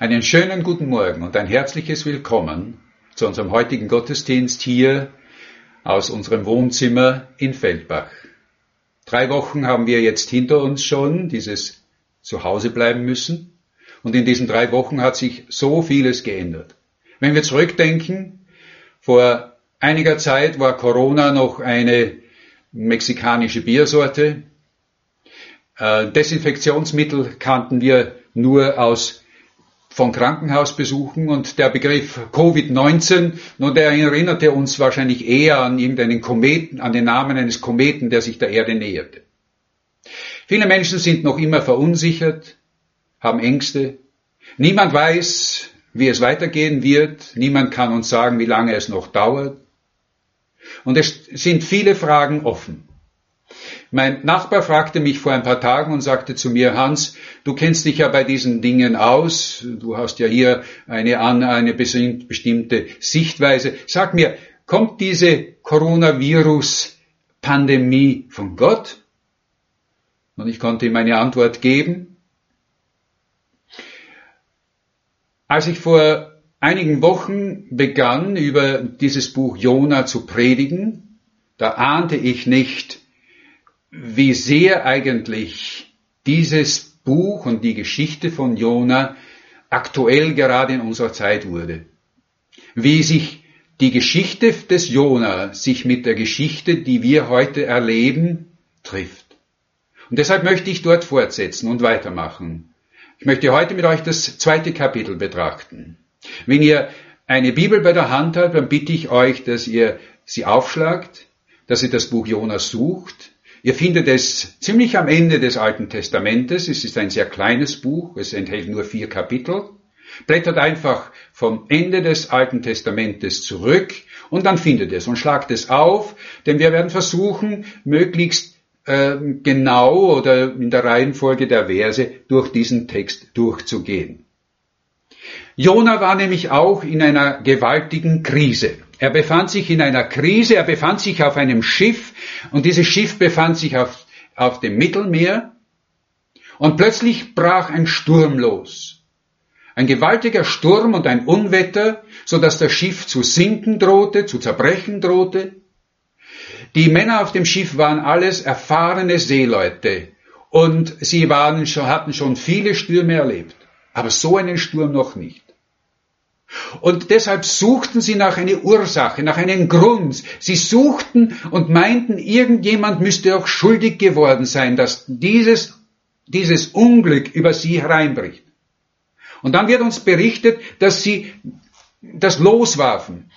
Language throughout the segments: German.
Einen schönen guten Morgen und ein herzliches Willkommen zu unserem heutigen Gottesdienst hier aus unserem Wohnzimmer in Feldbach. Drei Wochen haben wir jetzt hinter uns schon dieses Zuhause bleiben müssen und in diesen drei Wochen hat sich so vieles geändert. Wenn wir zurückdenken, vor einiger Zeit war Corona noch eine mexikanische Biersorte. Äh, Desinfektionsmittel kannten wir nur aus von Krankenhausbesuchen und der Begriff Covid-19, nun der erinnerte uns wahrscheinlich eher an irgendeinen Kometen, an den Namen eines Kometen, der sich der Erde näherte. Viele Menschen sind noch immer verunsichert, haben Ängste. Niemand weiß, wie es weitergehen wird. Niemand kann uns sagen, wie lange es noch dauert. Und es sind viele Fragen offen. Mein Nachbar fragte mich vor ein paar Tagen und sagte zu mir, Hans, du kennst dich ja bei diesen Dingen aus, du hast ja hier eine, eine bestimmte Sichtweise. Sag mir, kommt diese Coronavirus-Pandemie von Gott? Und ich konnte ihm eine Antwort geben. Als ich vor einigen Wochen begann, über dieses Buch Jona zu predigen, da ahnte ich nicht, wie sehr eigentlich dieses Buch und die Geschichte von Jona aktuell gerade in unserer Zeit wurde. Wie sich die Geschichte des Jona sich mit der Geschichte, die wir heute erleben, trifft. Und deshalb möchte ich dort fortsetzen und weitermachen. Ich möchte heute mit euch das zweite Kapitel betrachten. Wenn ihr eine Bibel bei der Hand habt, dann bitte ich euch, dass ihr sie aufschlagt, dass ihr das Buch Jona sucht, Ihr findet es ziemlich am Ende des Alten Testamentes. Es ist ein sehr kleines Buch. Es enthält nur vier Kapitel. Blättert einfach vom Ende des Alten Testamentes zurück und dann findet es und schlagt es auf, denn wir werden versuchen, möglichst äh, genau oder in der Reihenfolge der Verse durch diesen Text durchzugehen. Jona war nämlich auch in einer gewaltigen Krise. Er befand sich in einer Krise, er befand sich auf einem Schiff und dieses Schiff befand sich auf, auf dem Mittelmeer und plötzlich brach ein Sturm los. Ein gewaltiger Sturm und ein Unwetter, so dass das Schiff zu sinken drohte, zu zerbrechen drohte. Die Männer auf dem Schiff waren alles erfahrene Seeleute und sie waren hatten schon viele Stürme erlebt, aber so einen Sturm noch nicht. Und deshalb suchten sie nach einer Ursache, nach einem Grund. Sie suchten und meinten, irgendjemand müsste auch schuldig geworden sein, dass dieses, dieses Unglück über sie hereinbricht. Und dann wird uns berichtet, dass sie das loswarfen.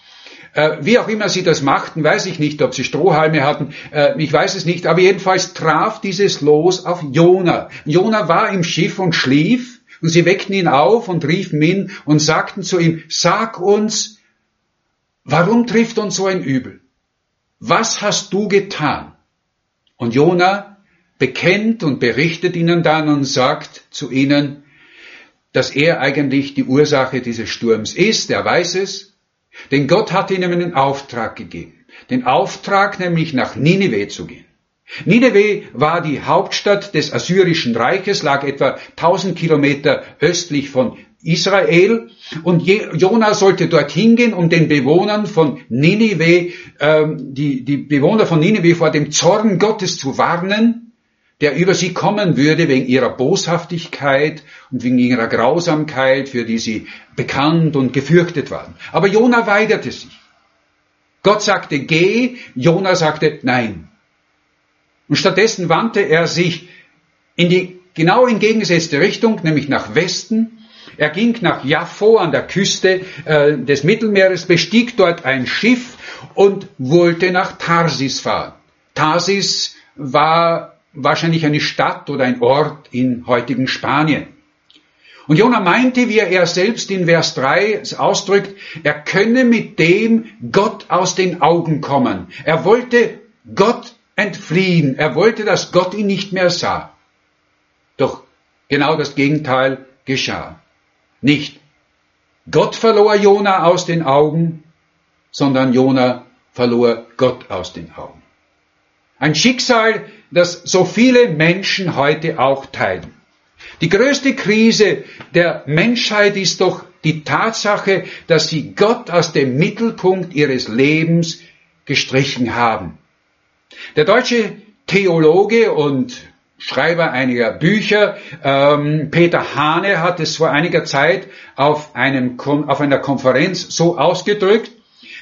Äh, wie auch immer sie das machten, weiß ich nicht, ob sie Strohhalme hatten, äh, ich weiß es nicht, aber jedenfalls traf dieses Los auf Jona. Jona war im Schiff und schlief und sie weckten ihn auf und riefen ihn und sagten zu ihm, sag uns, warum trifft uns so ein Übel? Was hast du getan? Und Jona bekennt und berichtet ihnen dann und sagt zu ihnen, dass er eigentlich die Ursache dieses Sturms ist, er weiß es, denn Gott hat ihnen einen Auftrag gegeben, den Auftrag nämlich nach Ninive zu gehen. Nineveh war die Hauptstadt des Assyrischen Reiches, lag etwa 1000 Kilometer östlich von Israel und Jona sollte dorthin gehen, um den Bewohnern von Ninive, ähm, die, die Bewohner von Ninive vor dem Zorn Gottes zu warnen, der über sie kommen würde wegen ihrer Boshaftigkeit und wegen ihrer Grausamkeit, für die sie bekannt und gefürchtet waren. Aber Jona weigerte sich. Gott sagte, geh, Jona sagte, nein. Und stattdessen wandte er sich in die genau entgegengesetzte Richtung, nämlich nach Westen. Er ging nach Jaffo an der Küste äh, des Mittelmeeres, bestieg dort ein Schiff und wollte nach Tarsis fahren. Tarsis war wahrscheinlich eine Stadt oder ein Ort in heutigen Spanien. Und Jona meinte, wie er selbst in Vers 3 ausdrückt, er könne mit dem Gott aus den Augen kommen. Er wollte Gott entfliehen. Er wollte, dass Gott ihn nicht mehr sah. Doch genau das Gegenteil geschah. Nicht Gott verlor Jona aus den Augen, sondern Jona verlor Gott aus den Augen. Ein Schicksal, das so viele Menschen heute auch teilen. Die größte Krise der Menschheit ist doch die Tatsache, dass sie Gott aus dem Mittelpunkt ihres Lebens gestrichen haben. Der deutsche Theologe und Schreiber einiger Bücher, ähm, Peter Hane hat es vor einiger Zeit auf, einem, auf einer Konferenz so ausgedrückt,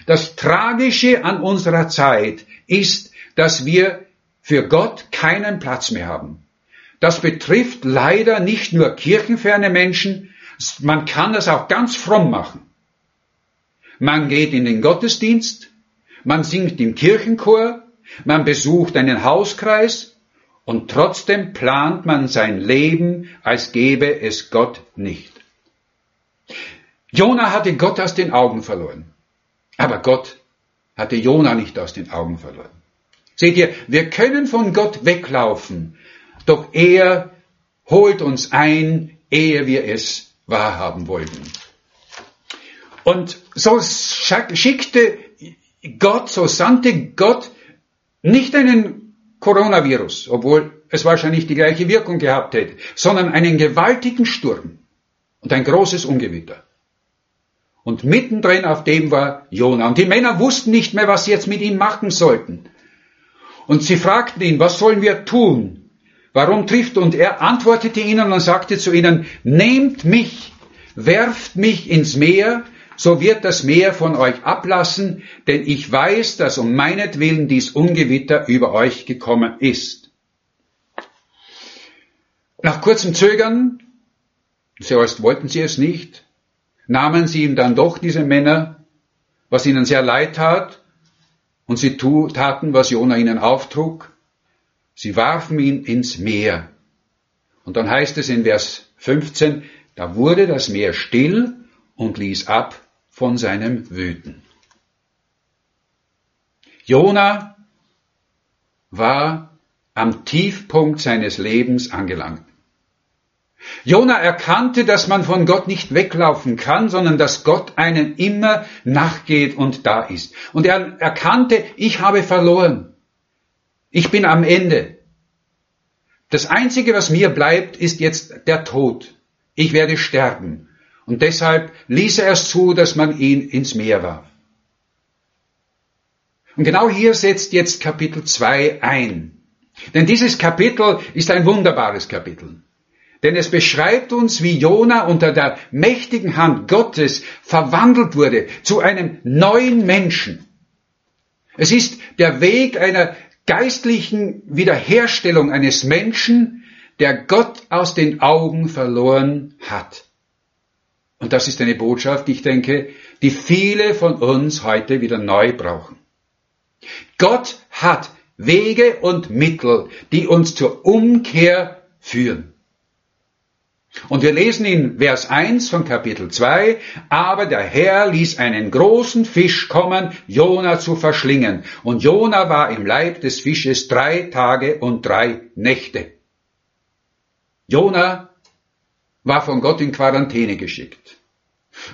das Tragische an unserer Zeit ist, dass wir für Gott keinen Platz mehr haben. Das betrifft leider nicht nur kirchenferne Menschen, man kann das auch ganz fromm machen. Man geht in den Gottesdienst, man singt im Kirchenchor, man besucht einen Hauskreis und trotzdem plant man sein Leben, als gäbe es Gott nicht. Jona hatte Gott aus den Augen verloren. Aber Gott hatte Jona nicht aus den Augen verloren. Seht ihr, wir können von Gott weglaufen, doch er holt uns ein, ehe wir es wahrhaben wollten. Und so schickte Gott, so sandte Gott nicht einen Coronavirus, obwohl es wahrscheinlich die gleiche Wirkung gehabt hätte, sondern einen gewaltigen Sturm und ein großes Ungewitter. Und mittendrin auf dem war Jona. Und die Männer wussten nicht mehr, was sie jetzt mit ihm machen sollten. Und sie fragten ihn, was sollen wir tun? Warum trifft? Und er antwortete ihnen und sagte zu ihnen, nehmt mich, werft mich ins Meer, so wird das Meer von euch ablassen, denn ich weiß, dass um meinetwillen dies Ungewitter über euch gekommen ist. Nach kurzem Zögern, zuerst wollten sie es nicht, nahmen sie ihm dann doch diese Männer, was ihnen sehr leid tat, und sie taten, was Jona ihnen auftrug. Sie warfen ihn ins Meer. Und dann heißt es in Vers 15, da wurde das Meer still und ließ ab von seinem Wüten. Jona war am Tiefpunkt seines Lebens angelangt. Jona erkannte, dass man von Gott nicht weglaufen kann, sondern dass Gott einen immer nachgeht und da ist. Und er erkannte, ich habe verloren. Ich bin am Ende. Das Einzige, was mir bleibt, ist jetzt der Tod. Ich werde sterben. Und deshalb ließ er es zu, dass man ihn ins Meer warf. Und genau hier setzt jetzt Kapitel 2 ein. Denn dieses Kapitel ist ein wunderbares Kapitel. Denn es beschreibt uns, wie Jona unter der mächtigen Hand Gottes verwandelt wurde zu einem neuen Menschen. Es ist der Weg einer geistlichen Wiederherstellung eines Menschen, der Gott aus den Augen verloren hat. Und das ist eine Botschaft, ich denke, die viele von uns heute wieder neu brauchen. Gott hat Wege und Mittel, die uns zur Umkehr führen. Und wir lesen in Vers 1 von Kapitel 2, aber der Herr ließ einen großen Fisch kommen, Jona zu verschlingen. Und Jona war im Leib des Fisches drei Tage und drei Nächte. Jona war von Gott in Quarantäne geschickt.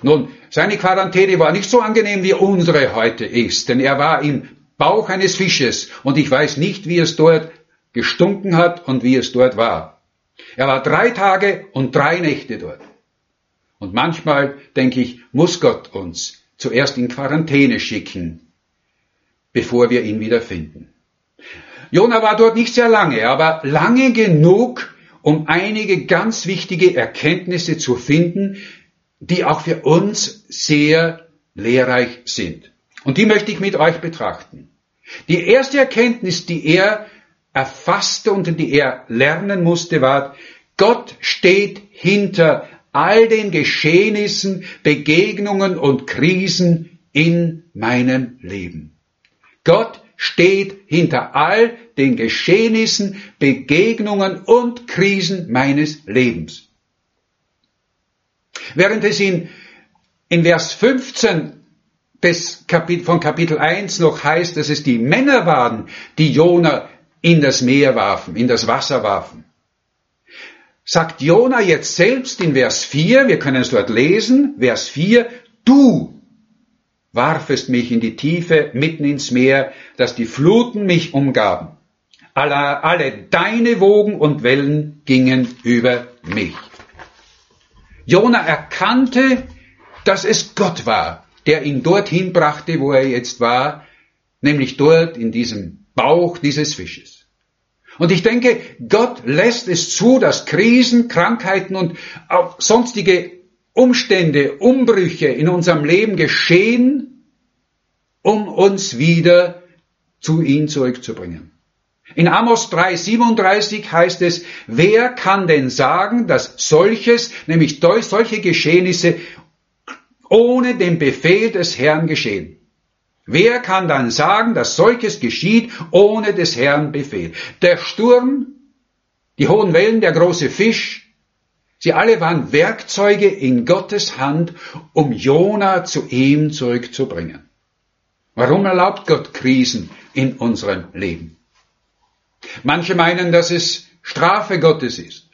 Nun, seine Quarantäne war nicht so angenehm, wie unsere heute ist, denn er war im Bauch eines Fisches und ich weiß nicht, wie es dort gestunken hat und wie es dort war. Er war drei Tage und drei Nächte dort. Und manchmal, denke ich, muss Gott uns zuerst in Quarantäne schicken, bevor wir ihn wieder finden. Jona war dort nicht sehr lange, aber lange genug, um einige ganz wichtige Erkenntnisse zu finden, die auch für uns sehr lehrreich sind. Und die möchte ich mit euch betrachten. Die erste Erkenntnis, die er erfasste und die er lernen musste, war, Gott steht hinter all den Geschehnissen, Begegnungen und Krisen in meinem Leben. Gott steht hinter all den Geschehnissen, Begegnungen und Krisen meines Lebens. Während es in, in Vers 15 des Kapit von Kapitel 1 noch heißt, dass es die Männer waren, die Jona in das Meer warfen, in das Wasser warfen. Sagt Jona jetzt selbst in Vers 4, wir können es dort lesen, Vers 4, du warfest mich in die Tiefe, mitten ins Meer, dass die Fluten mich umgaben. Alle, deine Wogen und Wellen gingen über mich. Jona erkannte, dass es Gott war, der ihn dorthin brachte, wo er jetzt war, nämlich dort in diesem Bauch dieses Fisches. Und ich denke, Gott lässt es zu, dass Krisen, Krankheiten und auch sonstige Umstände, Umbrüche in unserem Leben geschehen, um uns wieder zu ihm zurückzubringen. In Amos 3,37 heißt es, wer kann denn sagen, dass solches, nämlich solche Geschehnisse ohne den Befehl des Herrn geschehen? Wer kann dann sagen, dass solches geschieht ohne des Herrn Befehl? Der Sturm, die hohen Wellen, der große Fisch, sie alle waren Werkzeuge in Gottes Hand, um Jona zu ihm zurückzubringen. Warum erlaubt Gott Krisen in unserem Leben? Manche meinen, dass es Strafe Gottes ist.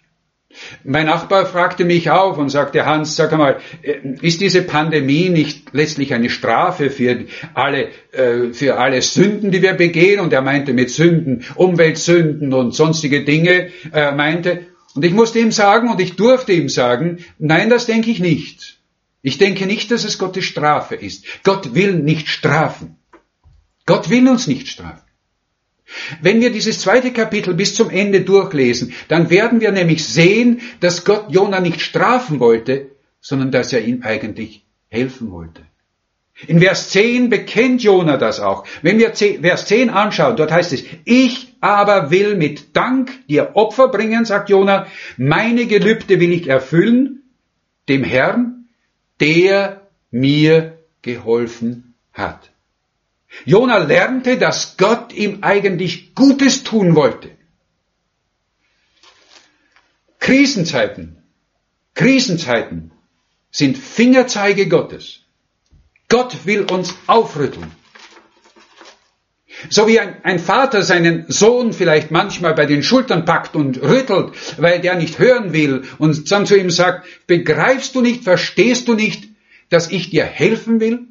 Mein Nachbar fragte mich auf und sagte, Hans, sag einmal, äh, ist diese Pandemie nicht letztlich eine Strafe für alle, äh, für alle Sünden, die wir begehen? Und er meinte mit Sünden, Umweltsünden und sonstige Dinge, er meinte. Und ich musste ihm sagen, und ich durfte ihm sagen, nein, das denke ich nicht. Ich denke nicht, dass es Gottes Strafe ist. Gott will nicht strafen. Gott will uns nicht strafen. Wenn wir dieses zweite Kapitel bis zum Ende durchlesen, dann werden wir nämlich sehen, dass Gott Jona nicht strafen wollte, sondern dass er ihm eigentlich helfen wollte. In Vers 10 bekennt Jona das auch. Wenn wir Vers 10 anschauen, dort heißt es, ich aber will mit Dank dir Opfer bringen, sagt Jona, meine Gelübde will ich erfüllen, dem Herrn, der mir geholfen hat. Jona lernte, dass Gott ihm eigentlich Gutes tun wollte. Krisenzeiten, Krisenzeiten sind Fingerzeige Gottes. Gott will uns aufrütteln. So wie ein, ein, Vater seinen Sohn vielleicht manchmal bei den Schultern packt und rüttelt, weil der nicht hören will und dann zu ihm sagt, begreifst du nicht, verstehst du nicht, dass ich dir helfen will?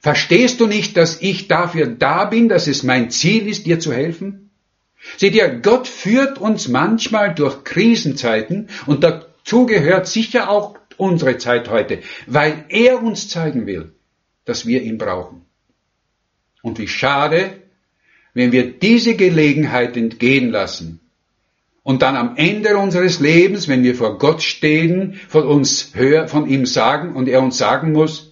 Verstehst du nicht, dass ich dafür da bin, dass es mein Ziel ist, dir zu helfen? Seht ihr, Gott führt uns manchmal durch Krisenzeiten und dazu gehört sicher auch unsere Zeit heute, weil er uns zeigen will, dass wir ihn brauchen. Und wie schade, wenn wir diese Gelegenheit entgehen lassen und dann am Ende unseres Lebens, wenn wir vor Gott stehen, von uns hören, von ihm sagen und er uns sagen muss,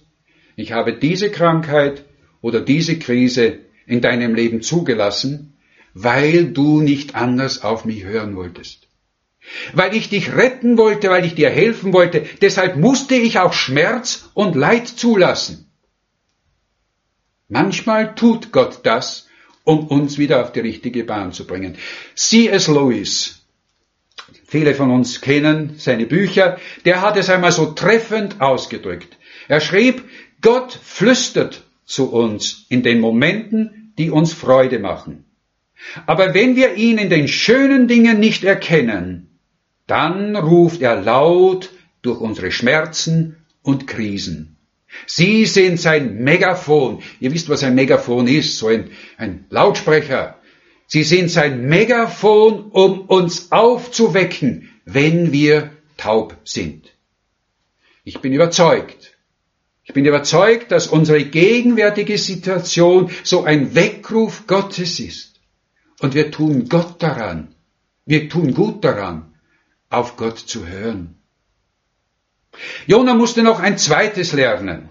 ich habe diese Krankheit oder diese Krise in deinem Leben zugelassen, weil du nicht anders auf mich hören wolltest. Weil ich dich retten wollte, weil ich dir helfen wollte, deshalb musste ich auch Schmerz und Leid zulassen. Manchmal tut Gott das, um uns wieder auf die richtige Bahn zu bringen. C.S. Lewis, viele von uns kennen seine Bücher, der hat es einmal so treffend ausgedrückt. Er schrieb, Gott flüstert zu uns in den Momenten, die uns Freude machen. Aber wenn wir ihn in den schönen Dingen nicht erkennen, dann ruft er laut durch unsere Schmerzen und Krisen. Sie sind sein Megafon. Ihr wisst, was ein Megafon ist, so ein, ein Lautsprecher. Sie sind sein Megafon, um uns aufzuwecken, wenn wir taub sind. Ich bin überzeugt, ich bin überzeugt, dass unsere gegenwärtige Situation so ein Weckruf Gottes ist. Und wir tun Gott daran, wir tun gut daran, auf Gott zu hören. Jona musste noch ein zweites lernen,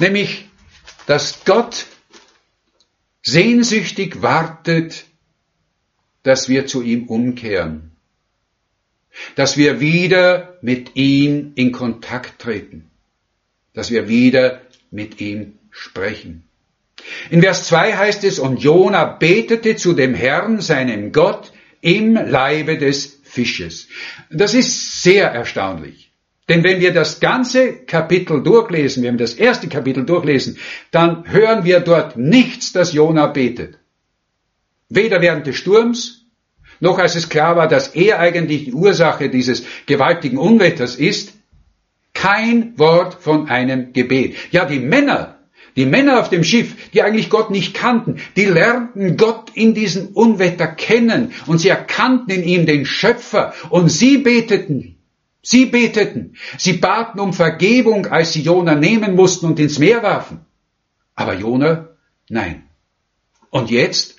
nämlich, dass Gott sehnsüchtig wartet, dass wir zu ihm umkehren, dass wir wieder mit ihm in Kontakt treten dass wir wieder mit ihm sprechen. In Vers 2 heißt es, und Jona betete zu dem Herrn, seinem Gott, im Leibe des Fisches. Das ist sehr erstaunlich. Denn wenn wir das ganze Kapitel durchlesen, wenn wir das erste Kapitel durchlesen, dann hören wir dort nichts, dass Jona betet. Weder während des Sturms, noch als es klar war, dass er eigentlich die Ursache dieses gewaltigen Unwetters ist, kein Wort von einem Gebet. Ja, die Männer, Die Männer auf dem Schiff, die eigentlich Gott nicht kannten, die lernten Gott in diesem Unwetter kennen und sie erkannten in ihm den Schöpfer und sie beteten. Sie beteten. Sie baten um Vergebung, als sie Jona nehmen mussten und ins Meer warfen. Aber Jona, nein. Und jetzt?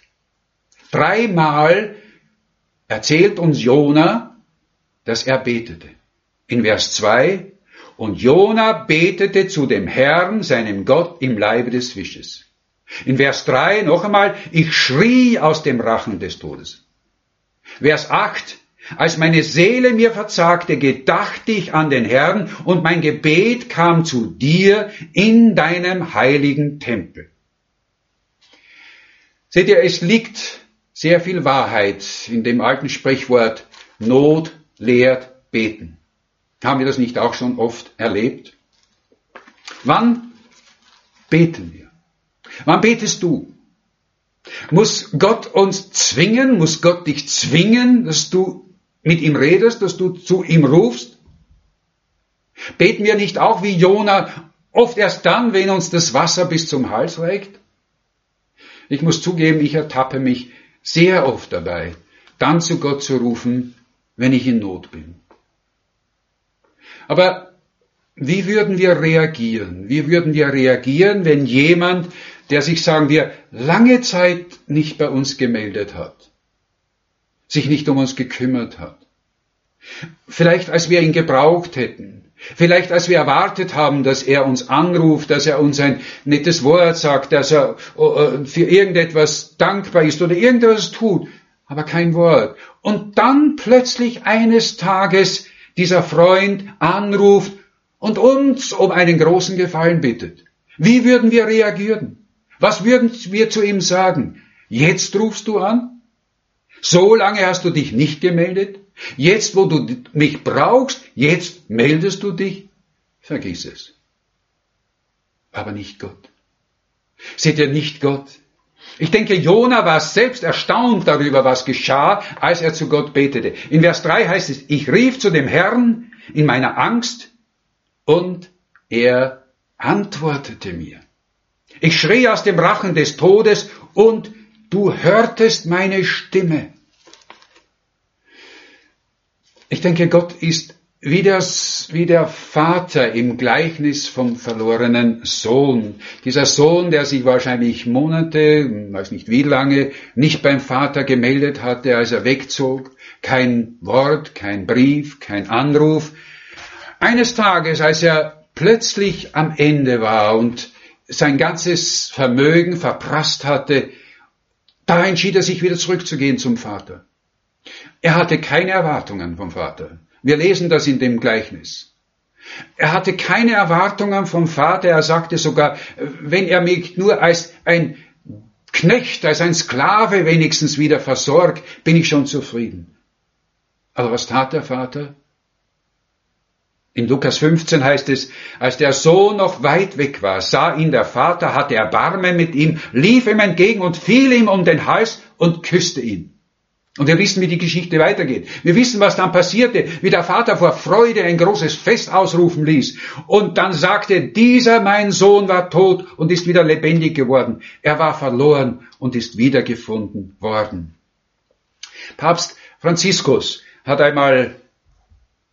Dreimal erzählt uns Jona, dass er betete. In Vers 2, und Jona betete zu dem Herrn, seinem Gott, im Leibe des Fisches. In Vers 3 noch einmal, ich schrie aus dem Rachen des Todes. Vers 8, als meine Seele mir verzagte, gedachte ich an den Herrn und mein Gebet kam zu dir in deinem heiligen Tempel. Seht ihr, es liegt sehr viel Wahrheit in dem alten Sprichwort Not lehrt beten. Haben wir das nicht auch schon oft erlebt? Wann beten wir? Wann betest du? Muss Gott uns zwingen? Muss Gott dich zwingen, dass du mit ihm redest, dass du zu ihm rufst? Beten wir nicht auch wie Jona oft erst dann, wenn uns das Wasser bis zum Hals reicht? Ich muss zugeben, ich ertappe mich sehr oft dabei, dann zu Gott zu rufen, wenn ich in Not bin. Aber wie würden wir reagieren? Wie würden wir reagieren, wenn jemand, der sich, sagen wir, lange Zeit nicht bei uns gemeldet hat, sich nicht um uns gekümmert hat? Vielleicht als wir ihn gebraucht hätten. Vielleicht als wir erwartet haben, dass er uns anruft, dass er uns ein nettes Wort sagt, dass er äh, für irgendetwas dankbar ist oder irgendetwas tut, aber kein Wort. Und dann plötzlich eines Tages dieser Freund anruft und uns um einen großen Gefallen bittet. Wie würden wir reagieren? Was würden wir zu ihm sagen? Jetzt rufst du an? So lange hast du dich nicht gemeldet? Jetzt, wo du mich brauchst, jetzt meldest du dich? Vergiss es. Aber nicht Gott. Seht ihr nicht Gott? Ich denke, Jona war selbst erstaunt darüber, was geschah, als er zu Gott betete. In Vers 3 heißt es, ich rief zu dem Herrn in meiner Angst und er antwortete mir. Ich schrie aus dem Rachen des Todes und du hörtest meine Stimme. Ich denke, Gott ist wie, das, wie der Vater im Gleichnis vom verlorenen Sohn. Dieser Sohn, der sich wahrscheinlich Monate, weiß nicht wie lange, nicht beim Vater gemeldet hatte, als er wegzog. Kein Wort, kein Brief, kein Anruf. Eines Tages, als er plötzlich am Ende war und sein ganzes Vermögen verprasst hatte, da entschied er sich wieder zurückzugehen zum Vater. Er hatte keine Erwartungen vom Vater. Wir lesen das in dem Gleichnis. Er hatte keine Erwartungen vom Vater. Er sagte sogar, wenn er mich nur als ein Knecht, als ein Sklave wenigstens wieder versorgt, bin ich schon zufrieden. Aber was tat der Vater? In Lukas 15 heißt es, als der Sohn noch weit weg war, sah ihn der Vater, hatte Erbarmen mit ihm, lief ihm entgegen und fiel ihm um den Hals und küsste ihn. Und wir wissen, wie die Geschichte weitergeht. Wir wissen, was dann passierte, wie der Vater vor Freude ein großes Fest ausrufen ließ. Und dann sagte, dieser mein Sohn war tot und ist wieder lebendig geworden. Er war verloren und ist wiedergefunden worden. Papst Franziskus hat einmal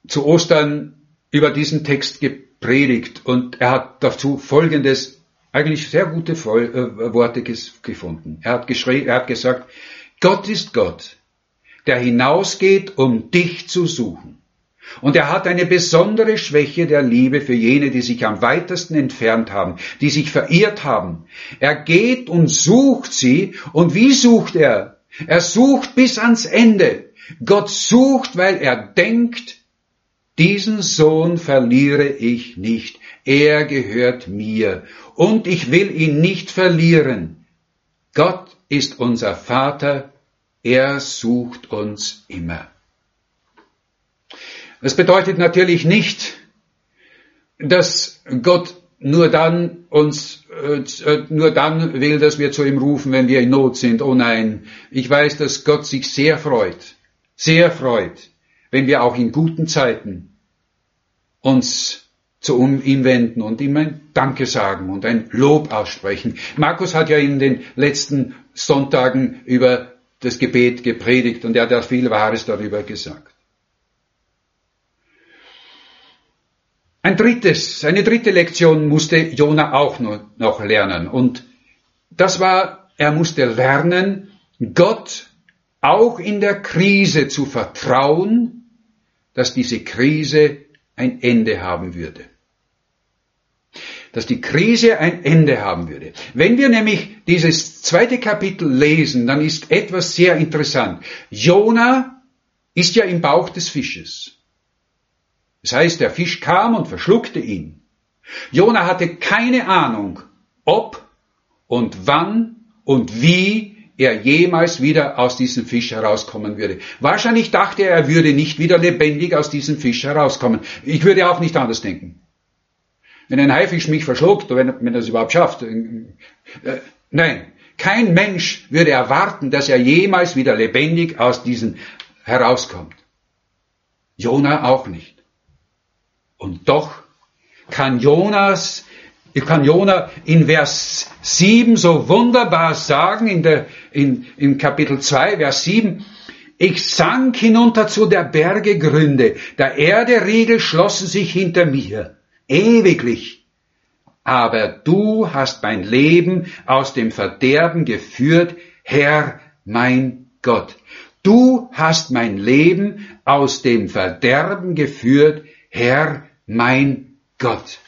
zu Ostern über diesen Text gepredigt und er hat dazu folgendes, eigentlich sehr gute äh, Worte gefunden. Er hat, geschrien, er hat gesagt, Gott ist Gott der hinausgeht, um dich zu suchen. Und er hat eine besondere Schwäche der Liebe für jene, die sich am weitesten entfernt haben, die sich verirrt haben. Er geht und sucht sie. Und wie sucht er? Er sucht bis ans Ende. Gott sucht, weil er denkt, diesen Sohn verliere ich nicht. Er gehört mir. Und ich will ihn nicht verlieren. Gott ist unser Vater er sucht uns immer. Das bedeutet natürlich nicht, dass Gott nur dann uns äh, nur dann will, dass wir zu ihm rufen, wenn wir in Not sind. Oh nein, ich weiß, dass Gott sich sehr freut, sehr freut, wenn wir auch in guten Zeiten uns zu ihm wenden und ihm ein Danke sagen und ein Lob aussprechen. Markus hat ja in den letzten Sonntagen über das Gebet gepredigt und er hat ja viel Wahres darüber gesagt. Ein drittes, eine dritte Lektion musste Jona auch noch lernen und das war, er musste lernen, Gott auch in der Krise zu vertrauen, dass diese Krise ein Ende haben würde. Dass die Krise ein Ende haben würde. Wenn wir nämlich dieses zweite Kapitel lesen, dann ist etwas sehr interessant. Jona ist ja im Bauch des Fisches. Das heißt, der Fisch kam und verschluckte ihn. Jona hatte keine Ahnung, ob und wann und wie er jemals wieder aus diesem Fisch herauskommen würde. Wahrscheinlich dachte er, er würde nicht wieder lebendig aus diesem Fisch herauskommen. Ich würde auch nicht anders denken. Wenn ein Haifisch mich verschluckt, wenn, wenn er es überhaupt schafft, äh, äh, nein, kein Mensch würde erwarten, dass er jemals wieder lebendig aus diesem herauskommt. Jona auch nicht. Und doch kann Jonas kann Jona in Vers 7 so wunderbar sagen, in der, in, in Kapitel 2, Vers 7, ich sank hinunter zu der Berge Gründe, der Erde Riegel schlossen sich hinter mir, ewiglich. Aber du hast mein Leben aus dem Verderben geführt, Herr mein Gott. Du hast mein Leben aus dem Verderben geführt, Herr mein Gott.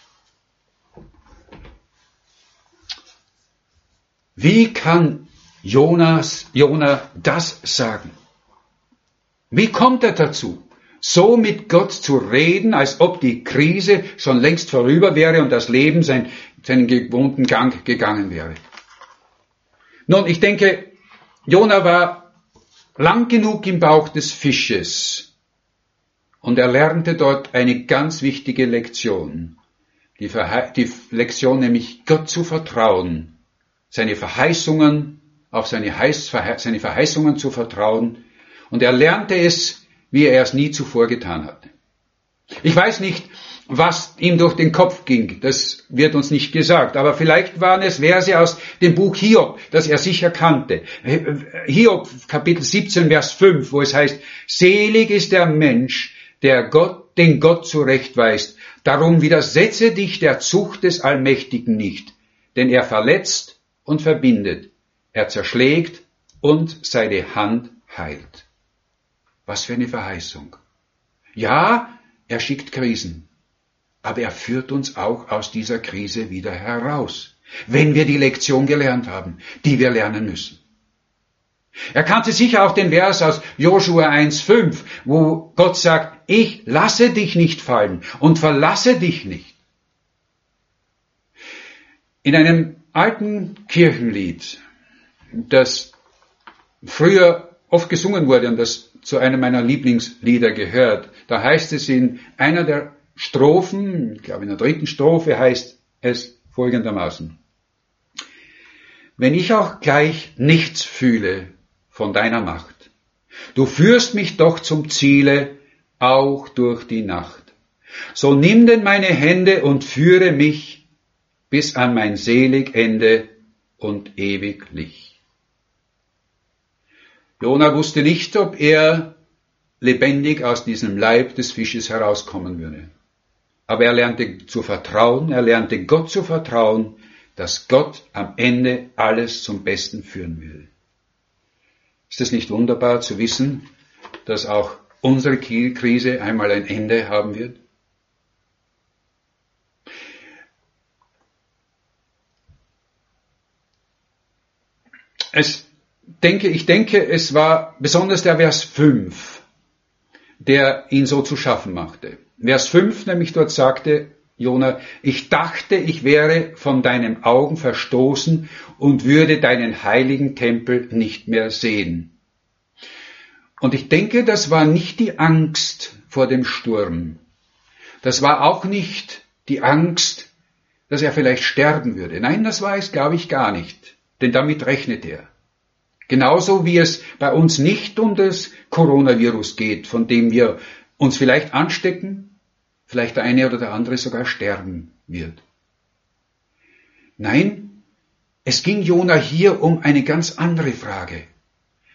Wie kann Jonas, Jona das sagen? Wie kommt er dazu? So mit Gott zu reden, als ob die Krise schon längst vorüber wäre und das Leben sein, seinen gewohnten Gang gegangen wäre. Nun, ich denke, Jona war lang genug im Bauch des Fisches und er lernte dort eine ganz wichtige Lektion. Die, die Lektion nämlich Gott zu vertrauen seine Verheißungen, auf seine, Heiß, seine Verheißungen zu vertrauen. Und er lernte es, wie er es nie zuvor getan hatte. Ich weiß nicht, was ihm durch den Kopf ging. Das wird uns nicht gesagt. Aber vielleicht waren es Verse aus dem Buch Hiob, das er sicher kannte. Hiob, Kapitel 17, Vers 5, wo es heißt, selig ist der Mensch, der Gott, den Gott zurechtweist. Darum widersetze dich der Zucht des Allmächtigen nicht, denn er verletzt und verbindet. Er zerschlägt und seine Hand heilt. Was für eine Verheißung. Ja, er schickt Krisen, aber er führt uns auch aus dieser Krise wieder heraus, wenn wir die Lektion gelernt haben, die wir lernen müssen. Er kannte sicher auch den Vers aus Joshua 1.5, wo Gott sagt, ich lasse dich nicht fallen und verlasse dich nicht. In einem alten Kirchenlied, das früher oft gesungen wurde und das zu einem meiner Lieblingslieder gehört. Da heißt es in einer der Strophen, ich glaube in der dritten Strophe heißt es folgendermaßen. Wenn ich auch gleich nichts fühle von deiner Macht, du führst mich doch zum Ziele, auch durch die Nacht. So nimm denn meine Hände und führe mich bis an mein selig Ende und ewiglich. Jona wusste nicht, ob er lebendig aus diesem Leib des Fisches herauskommen würde. Aber er lernte zu vertrauen, er lernte Gott zu vertrauen, dass Gott am Ende alles zum Besten führen will. Ist es nicht wunderbar zu wissen, dass auch unsere Krise einmal ein Ende haben wird? Es denke, ich denke, es war besonders der Vers 5, der ihn so zu schaffen machte. Vers 5 nämlich dort sagte Jona, ich dachte, ich wäre von deinen Augen verstoßen und würde deinen heiligen Tempel nicht mehr sehen. Und ich denke, das war nicht die Angst vor dem Sturm. Das war auch nicht die Angst, dass er vielleicht sterben würde. Nein, das war es, glaube ich, gar nicht denn damit rechnet er. Genauso wie es bei uns nicht um das Coronavirus geht, von dem wir uns vielleicht anstecken, vielleicht der eine oder der andere sogar sterben wird. Nein, es ging Jona hier um eine ganz andere Frage,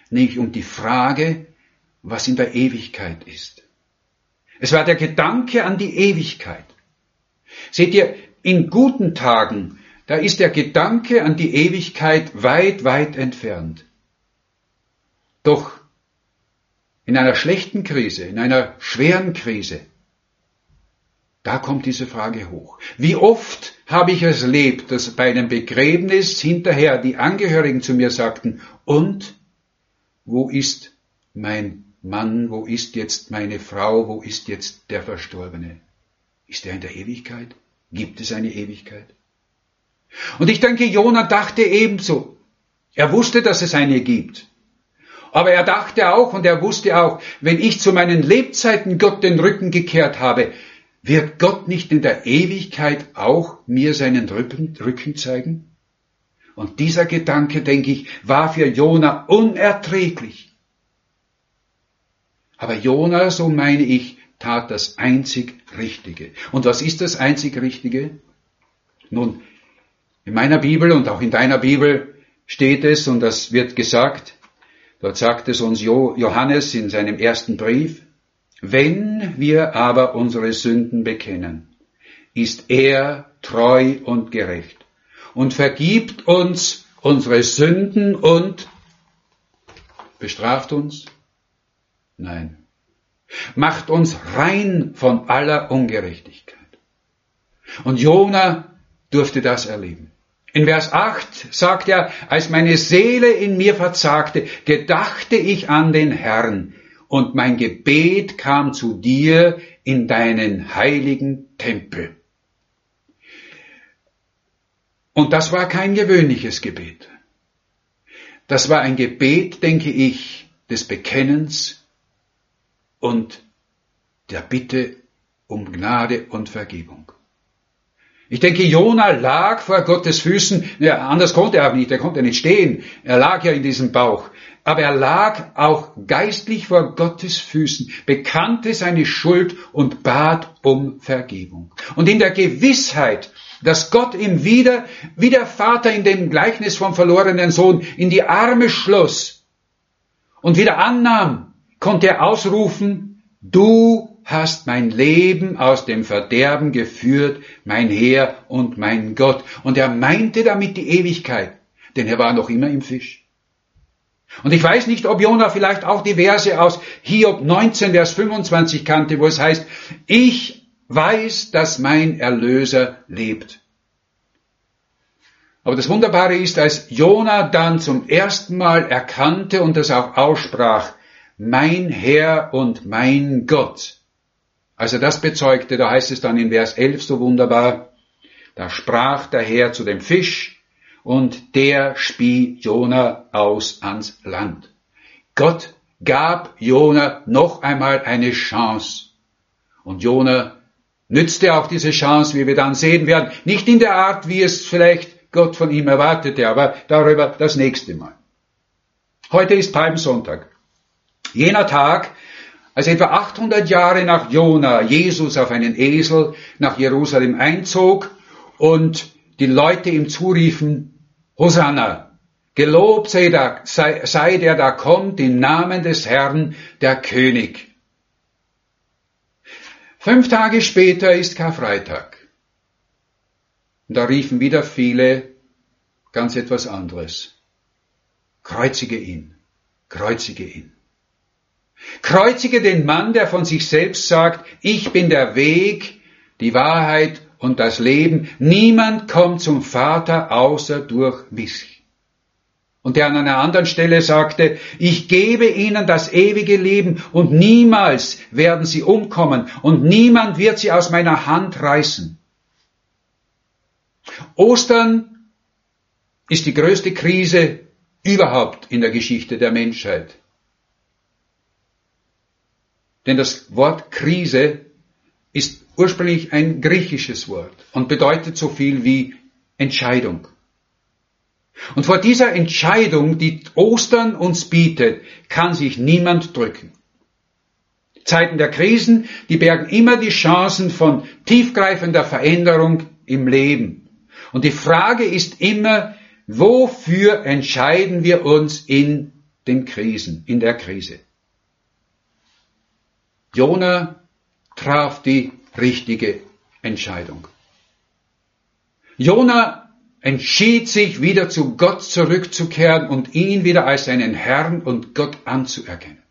nämlich um die Frage, was in der Ewigkeit ist. Es war der Gedanke an die Ewigkeit. Seht ihr, in guten Tagen, da ist der Gedanke an die Ewigkeit weit, weit entfernt. Doch in einer schlechten Krise, in einer schweren Krise, da kommt diese Frage hoch. Wie oft habe ich es erlebt, dass bei einem Begräbnis hinterher die Angehörigen zu mir sagten, und wo ist mein Mann, wo ist jetzt meine Frau, wo ist jetzt der Verstorbene? Ist er in der Ewigkeit? Gibt es eine Ewigkeit? Und ich denke, Jona dachte ebenso. Er wusste, dass es eine gibt. Aber er dachte auch und er wusste auch, wenn ich zu meinen Lebzeiten Gott den Rücken gekehrt habe, wird Gott nicht in der Ewigkeit auch mir seinen Rücken, zeigen? Und dieser Gedanke, denke ich, war für Jona unerträglich. Aber Jona, so meine ich, tat das einzig Richtige. Und was ist das einzig Richtige? Nun, in meiner Bibel und auch in deiner Bibel steht es, und das wird gesagt, dort sagt es uns Johannes in seinem ersten Brief, wenn wir aber unsere Sünden bekennen, ist er treu und gerecht und vergibt uns unsere Sünden und bestraft uns? Nein. Macht uns rein von aller Ungerechtigkeit. Und Jona durfte das erleben. In Vers 8 sagt er, als meine Seele in mir verzagte, gedachte ich an den Herrn, und mein Gebet kam zu dir in deinen heiligen Tempel. Und das war kein gewöhnliches Gebet. Das war ein Gebet, denke ich, des Bekennens und der Bitte um Gnade und Vergebung. Ich denke, Jona lag vor Gottes Füßen, ja, anders konnte er nicht, er konnte nicht stehen, er lag ja in diesem Bauch, aber er lag auch geistlich vor Gottes Füßen, bekannte seine Schuld und bat um Vergebung. Und in der Gewissheit, dass Gott ihm wieder, wie der Vater in dem Gleichnis vom verlorenen Sohn, in die Arme schloss und wieder annahm, konnte er ausrufen, du hast mein Leben aus dem Verderben geführt, mein Herr und mein Gott. Und er meinte damit die Ewigkeit, denn er war noch immer im Fisch. Und ich weiß nicht, ob Jona vielleicht auch die Verse aus Hiob 19, Vers 25 kannte, wo es heißt, ich weiß, dass mein Erlöser lebt. Aber das Wunderbare ist, als Jona dann zum ersten Mal erkannte und das auch aussprach, mein Herr und mein Gott, als er das bezeugte, da heißt es dann in Vers 11 so wunderbar, da sprach der Herr zu dem Fisch und der spie Jona aus ans Land. Gott gab Jona noch einmal eine Chance. Und Jona nützte auch diese Chance, wie wir dann sehen werden, nicht in der Art, wie es vielleicht Gott von ihm erwartete, aber darüber das nächste Mal. Heute ist Palmsonntag. Jener Tag, als etwa 800 Jahre nach Jona Jesus auf einen Esel nach Jerusalem einzog und die Leute ihm zuriefen, Hosanna, gelobt sei, da, sei, sei der da kommt im Namen des Herrn, der König. Fünf Tage später ist Karfreitag. Und da riefen wieder viele ganz etwas anderes. Kreuzige ihn, kreuzige ihn. Kreuzige den Mann, der von sich selbst sagt, ich bin der Weg, die Wahrheit und das Leben. Niemand kommt zum Vater außer durch mich. Und der an einer anderen Stelle sagte, ich gebe ihnen das ewige Leben und niemals werden sie umkommen und niemand wird sie aus meiner Hand reißen. Ostern ist die größte Krise überhaupt in der Geschichte der Menschheit. Denn das Wort Krise ist ursprünglich ein griechisches Wort und bedeutet so viel wie Entscheidung. Und vor dieser Entscheidung, die Ostern uns bietet, kann sich niemand drücken. Zeiten der Krisen, die bergen immer die Chancen von tiefgreifender Veränderung im Leben. Und die Frage ist immer, wofür entscheiden wir uns in den Krisen, in der Krise? Jona traf die richtige Entscheidung. Jona entschied sich wieder zu Gott zurückzukehren und ihn wieder als seinen Herrn und Gott anzuerkennen.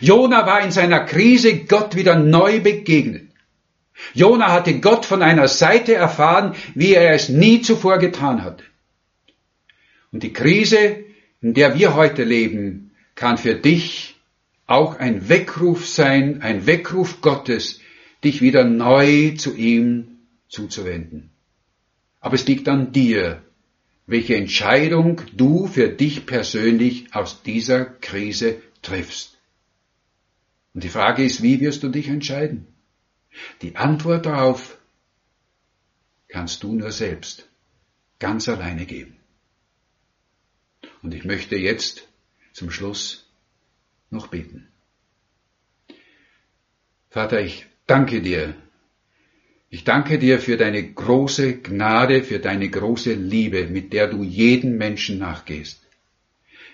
Jona war in seiner Krise Gott wieder neu begegnet. Jona hatte Gott von einer Seite erfahren, wie er es nie zuvor getan hatte. Und die Krise, in der wir heute leben, kann für dich auch ein Weckruf sein, ein Weckruf Gottes, dich wieder neu zu ihm zuzuwenden. Aber es liegt an dir, welche Entscheidung du für dich persönlich aus dieser Krise triffst. Und die Frage ist, wie wirst du dich entscheiden? Die Antwort darauf kannst du nur selbst, ganz alleine geben. Und ich möchte jetzt zum Schluss noch beten. Vater, ich danke dir. Ich danke dir für deine große Gnade, für deine große Liebe, mit der du jeden Menschen nachgehst.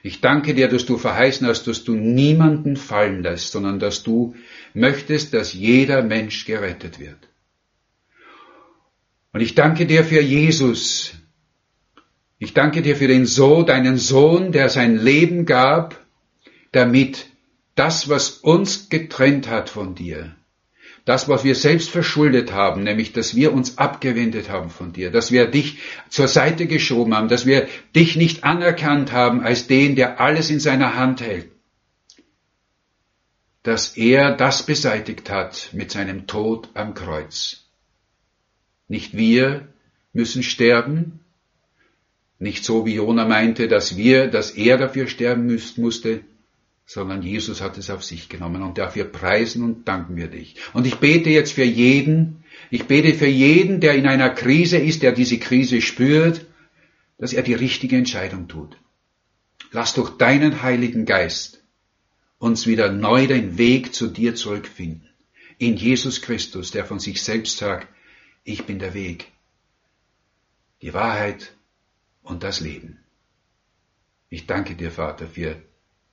Ich danke dir, dass du verheißen hast, dass du niemanden fallen lässt, sondern dass du möchtest, dass jeder Mensch gerettet wird. Und ich danke dir für Jesus. Ich danke dir für den Sohn, deinen Sohn, der sein Leben gab, damit das, was uns getrennt hat von dir, das, was wir selbst verschuldet haben, nämlich dass wir uns abgewendet haben von dir, dass wir dich zur Seite geschoben haben, dass wir dich nicht anerkannt haben als den, der alles in seiner Hand hält, dass er das beseitigt hat mit seinem Tod am Kreuz. Nicht wir müssen sterben, nicht so wie Jona meinte, dass wir, dass er dafür sterben musste, sondern Jesus hat es auf sich genommen und dafür preisen und danken wir dich. Und ich bete jetzt für jeden, ich bete für jeden, der in einer Krise ist, der diese Krise spürt, dass er die richtige Entscheidung tut. Lass durch deinen Heiligen Geist uns wieder neu den Weg zu dir zurückfinden. In Jesus Christus, der von sich selbst sagt, ich bin der Weg, die Wahrheit und das Leben. Ich danke dir, Vater, für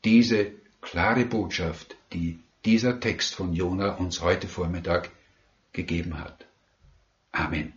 diese klare Botschaft, die dieser Text von Jona uns heute Vormittag gegeben hat. Amen.